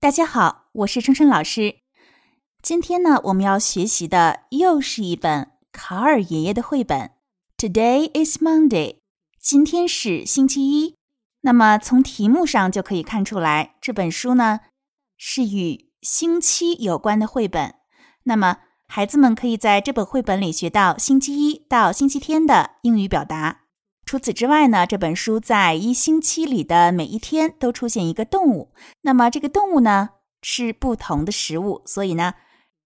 大家好，我是春春老师。今天呢，我们要学习的又是一本卡尔爷爷的绘本。Today is Monday，今天是星期一。那么从题目上就可以看出来，这本书呢是与星期有关的绘本。那么孩子们可以在这本绘本里学到星期一到星期天的英语表达。除此之外呢，这本书在一星期里的每一天都出现一个动物。那么这个动物呢是不同的食物，所以呢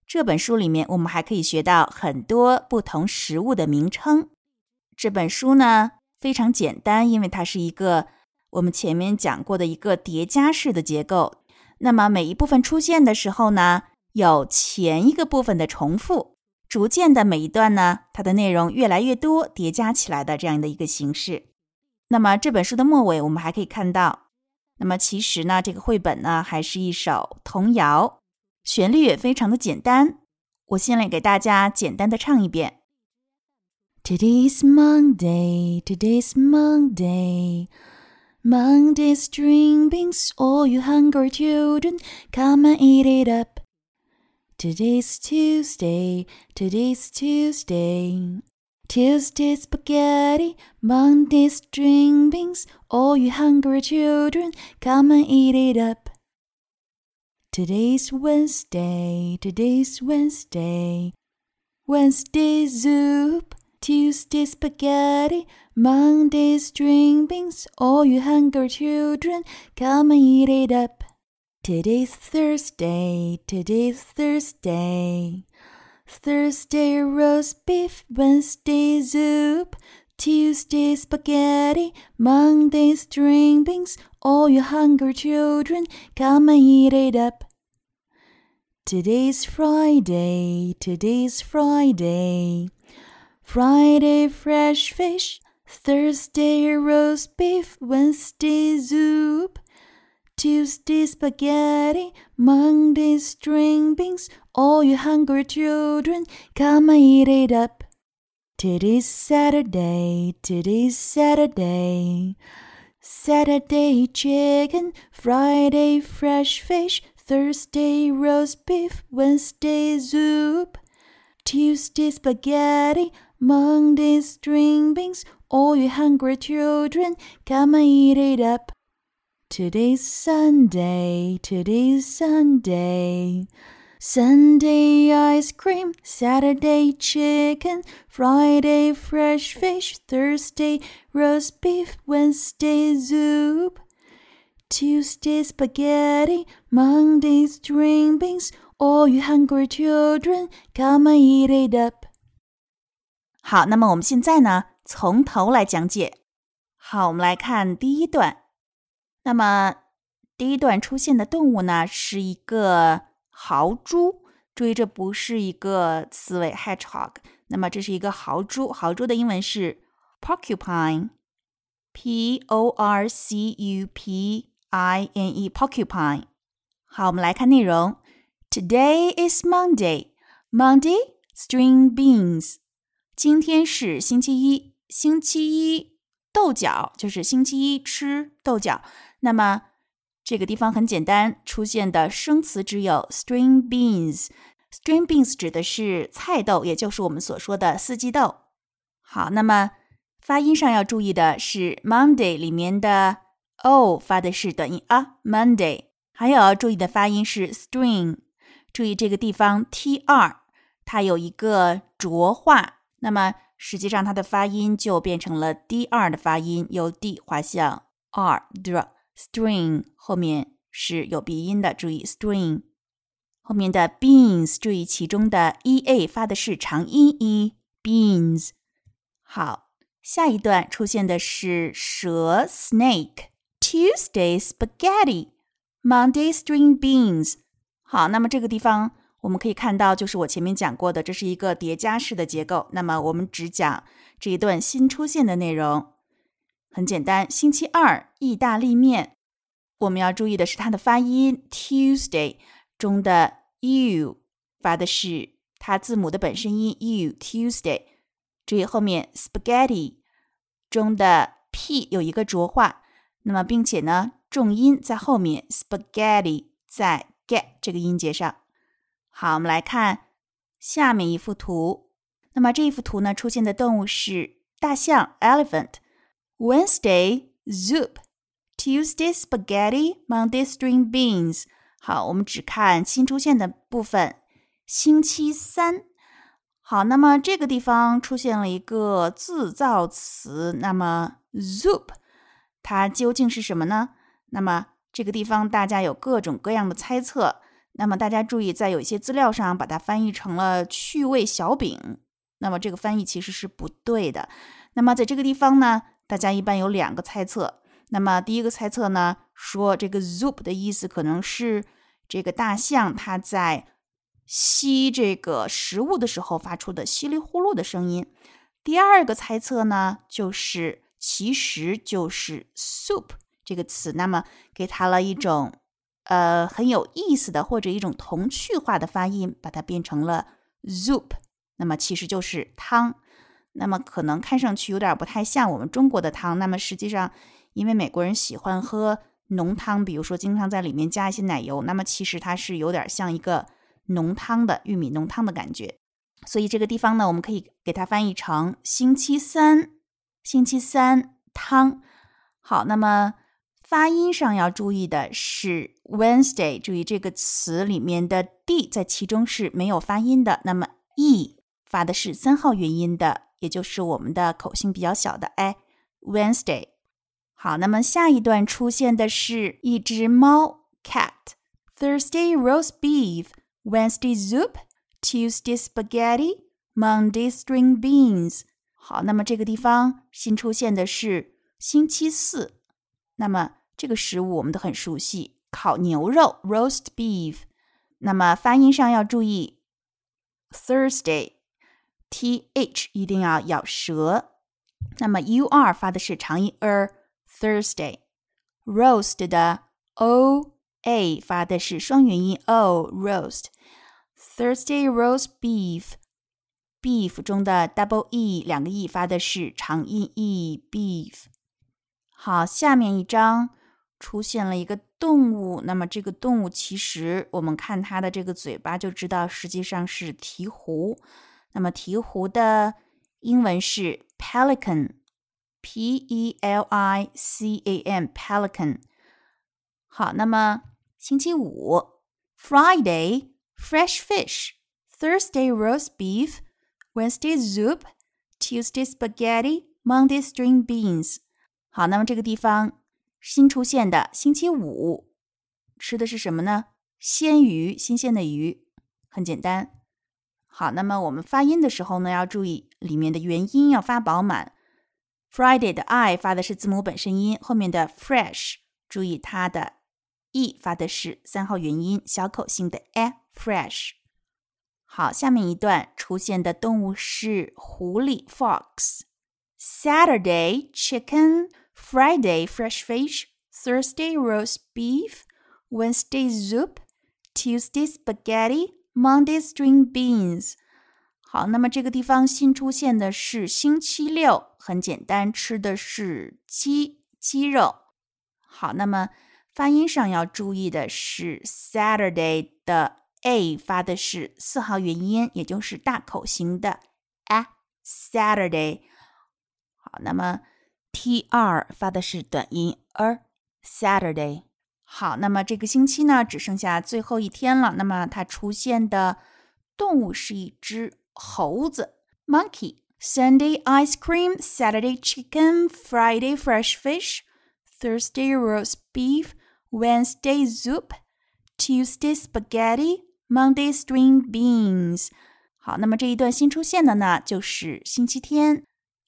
这本书里面我们还可以学到很多不同食物的名称。这本书呢非常简单，因为它是一个我们前面讲过的一个叠加式的结构。那么每一部分出现的时候呢，有前一个部分的重复。逐渐的，每一段呢，它的内容越来越多，叠加起来的这样的一个形式。那么这本书的末尾，我们还可以看到，那么其实呢，这个绘本呢，还是一首童谣，旋律也非常的简单。我先来给大家简单的唱一遍：Today's Monday, today's Monday, Monday's Dream Bins, all you hungry children, come and eat it up. Today's Tuesday, today's Tuesday. Tuesday spaghetti, Monday string beans. All you hungry children, come and eat it up. Today's Wednesday, today's Wednesday. Wednesday soup, Tuesday spaghetti, Monday string beans. All you hungry children, come and eat it up. Today's Thursday, today's Thursday. Thursday roast beef, Wednesday soup, Tuesday spaghetti, Monday string beans. All you hungry children, come and eat it up. Today's Friday, today's Friday. Friday fresh fish, Thursday roast beef, Wednesday soup. Tuesday spaghetti, Monday string beans. All you hungry children, come and eat it up. Today's Saturday, today's Saturday. Saturday chicken, Friday fresh fish, Thursday roast beef, Wednesday soup. Tuesday spaghetti, Monday string beans. All you hungry children, come and eat it up. Today's Sunday, today's Sunday. Sunday ice cream, Saturday chicken, Friday fresh fish, Thursday roast beef, Wednesday soup, Tuesday spaghetti, Monday string beans. All you hungry children, come and eat it up. 好，那么我们现在呢，从头来讲解。好，我们来看第一段。 那么第一段出现的动物呢，是一个豪猪。注意，这不是一个刺猬 （hedgehog）。那么这是一个豪猪。豪猪的英文是 porcupine，p o r c u p i n e，porcupine。好，我们来看内容。Today is Monday. Monday, string beans. 今天是星期一。星期一豆角就是星期一吃豆角。那么这个地方很简单，出现的生词只有 string beans。string beans 指的是菜豆，也就是我们所说的四季豆。好，那么发音上要注意的是 Monday 里面的 o 发的是短音啊，Monday。还有要注意的发音是 string，注意这个地方 tr 它有一个浊化，那么实际上它的发音就变成了 dr 的发音，由 d 滑向 r dr。String 后面是有鼻音的，注意 string 后面的 beans，注意其中的 e a 发的是长音 e beans。好，下一段出现的是蛇 snake，Tuesday spaghetti，Monday string beans。好，那么这个地方我们可以看到，就是我前面讲过的，这是一个叠加式的结构。那么我们只讲这一段新出现的内容。很简单，星期二意大利面。我们要注意的是它的发音，Tuesday 中的 u 发的是它字母的本身音 u Tuesday。注意后面 spaghetti 中的 p 有一个浊化，那么并且呢重音在后面 spaghetti 在 get 这个音节上。好，我们来看下面一幅图。那么这一幅图呢，出现的动物是大象 elephant。Wednesday zoop Tuesday spaghetti, Monday string beans。好，我们只看新出现的部分。星期三。好，那么这个地方出现了一个自造词，那么 soup 它究竟是什么呢？那么这个地方大家有各种各样的猜测。那么大家注意，在有一些资料上把它翻译成了趣味小饼。那么这个翻译其实是不对的。那么在这个地方呢，大家一般有两个猜测。那么第一个猜测呢，说这个 soup 的意思可能是这个大象它在吸这个食物的时候发出的稀里呼噜的声音。第二个猜测呢，就是其实就是 soup 这个词，那么给它了一种。呃，很有意思的，或者一种童趣化的发音，把它变成了 soup，那么其实就是汤。那么可能看上去有点不太像我们中国的汤。那么实际上，因为美国人喜欢喝浓汤，比如说经常在里面加一些奶油，那么其实它是有点像一个浓汤的玉米浓汤的感觉。所以这个地方呢，我们可以给它翻译成星期三，星期三汤。好，那么。发音上要注意的是，Wednesday，注意这个词里面的 d 在其中是没有发音的，那么 e 发的是三号元音的，也就是我们的口型比较小的 i。Wednesday，好，那么下一段出现的是一只猫 cat。Thursday roast beef，Wednesday soup，Tuesday spaghetti，Monday string beans。好，那么这个地方新出现的是星期四，那么。这个食物我们都很熟悉，烤牛肉 （roast beef）。那么发音上要注意，Thursday，T H 一定要咬舌。那么 U R 发的是长音 Thursday，roast 的 O A 发的是双元音 O，roast。Thursday roast beef，beef 中的 double E 两个 E 发的是长音 E，beef。好，下面一张。出现了一个动物，那么这个动物其实我们看它的这个嘴巴就知道，实际上是鹈鹕。那么鹈鹕的英文是 pelican P E L I C A N Pelican。好，那么星期五，Friday fresh fish，Thursday roast beef，Wednesday soup，Tuesday spaghetti，Monday string beans。好，那么这个地方。新出现的星期五吃的是什么呢？鲜鱼，新鲜的鱼，很简单。好，那么我们发音的时候呢，要注意里面的元音要发饱满。Friday 的 i 发的是字母本身音，后面的 fresh 注意它的 e 发的是三号元音，小口型的 a，fresh。好，下面一段出现的动物是狐狸 fox。Saturday chicken。Friday fresh fish, Thursday roast beef, Wednesday soup, Tuesday spaghetti, Monday string beans。好，那么这个地方新出现的是星期六，很简单，吃的是鸡鸡肉。好，那么发音上要注意的是，Saturday 的 a 发的是四号元音，也就是大口型的 a Saturday。好，那么。t r 发的是短音 er，Saturday。好，那么这个星期呢，只剩下最后一天了。那么它出现的动物是一只猴子，monkey。Sunday ice cream, Saturday chicken, Friday fresh fish, Thursday roast beef, Wednesday soup, Tuesday spaghetti, Monday string beans。好，那么这一段新出现的呢，就是星期天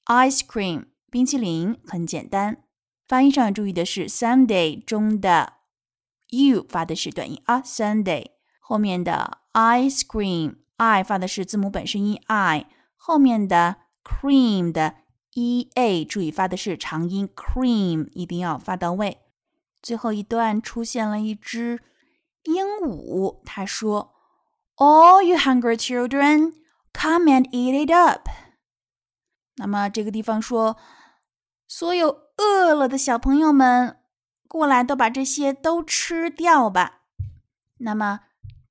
，ice cream。冰淇淋很简单，发音上要注意的是 Sunday 中的 u 发的是短音啊，Sunday 后面的 ice cream i 发的是字母本身音 i，后面的 cream 的 e a 注意发的是长音 cream，一定要发到位。最后一段出现了一只鹦鹉，它说：“All you hungry children, come and eat it up。”那么这个地方说。所有饿了的小朋友们，过来都把这些都吃掉吧。那么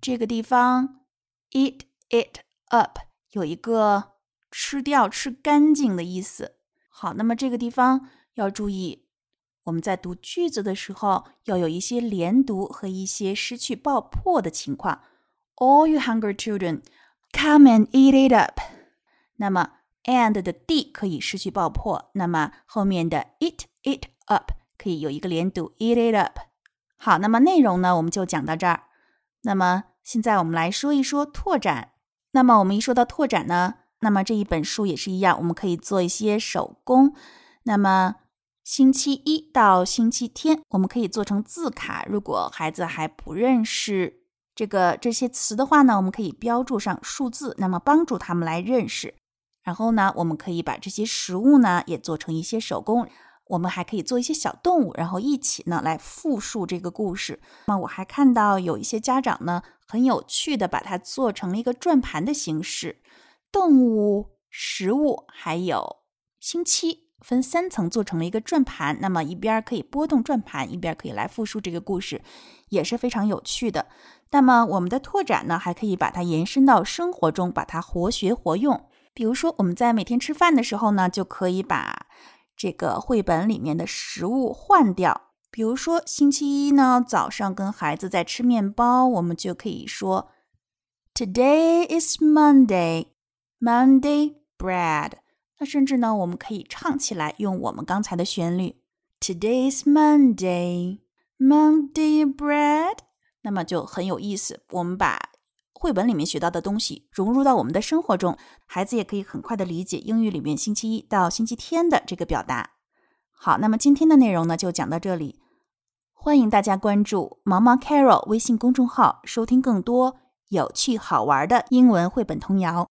这个地方 eat it up 有一个吃掉、吃干净的意思。好，那么这个地方要注意，我们在读句子的时候要有一些连读和一些失去爆破的情况。All you hungry children, come and eat it up。那么 and 的 d 可以失去爆破，那么后面的 eat it up 可以有一个连读，eat it up。好，那么内容呢，我们就讲到这儿。那么现在我们来说一说拓展。那么我们一说到拓展呢，那么这一本书也是一样，我们可以做一些手工。那么星期一到星期天，我们可以做成字卡。如果孩子还不认识这个这些词的话呢，我们可以标注上数字，那么帮助他们来认识。然后呢，我们可以把这些食物呢也做成一些手工。我们还可以做一些小动物，然后一起呢来复述这个故事。那我还看到有一些家长呢很有趣的把它做成了一个转盘的形式，动物、食物还有星期分三层做成了一个转盘。那么一边可以拨动转盘，一边可以来复述这个故事，也是非常有趣的。那么我们的拓展呢，还可以把它延伸到生活中，把它活学活用。比如说我们在每天吃饭的时候呢，就可以把。这个绘本里面的食物换掉，比如说星期一呢，早上跟孩子在吃面包，我们就可以说，Today is Monday, Monday bread。那甚至呢，我们可以唱起来，用我们刚才的旋律 Today's Monday, Monday bread。那么就很有意思，我们把。绘本里面学到的东西融入到我们的生活中，孩子也可以很快的理解英语里面星期一到星期天的这个表达。好，那么今天的内容呢就讲到这里，欢迎大家关注毛毛 Carol 微信公众号，收听更多有趣好玩的英文绘本童谣。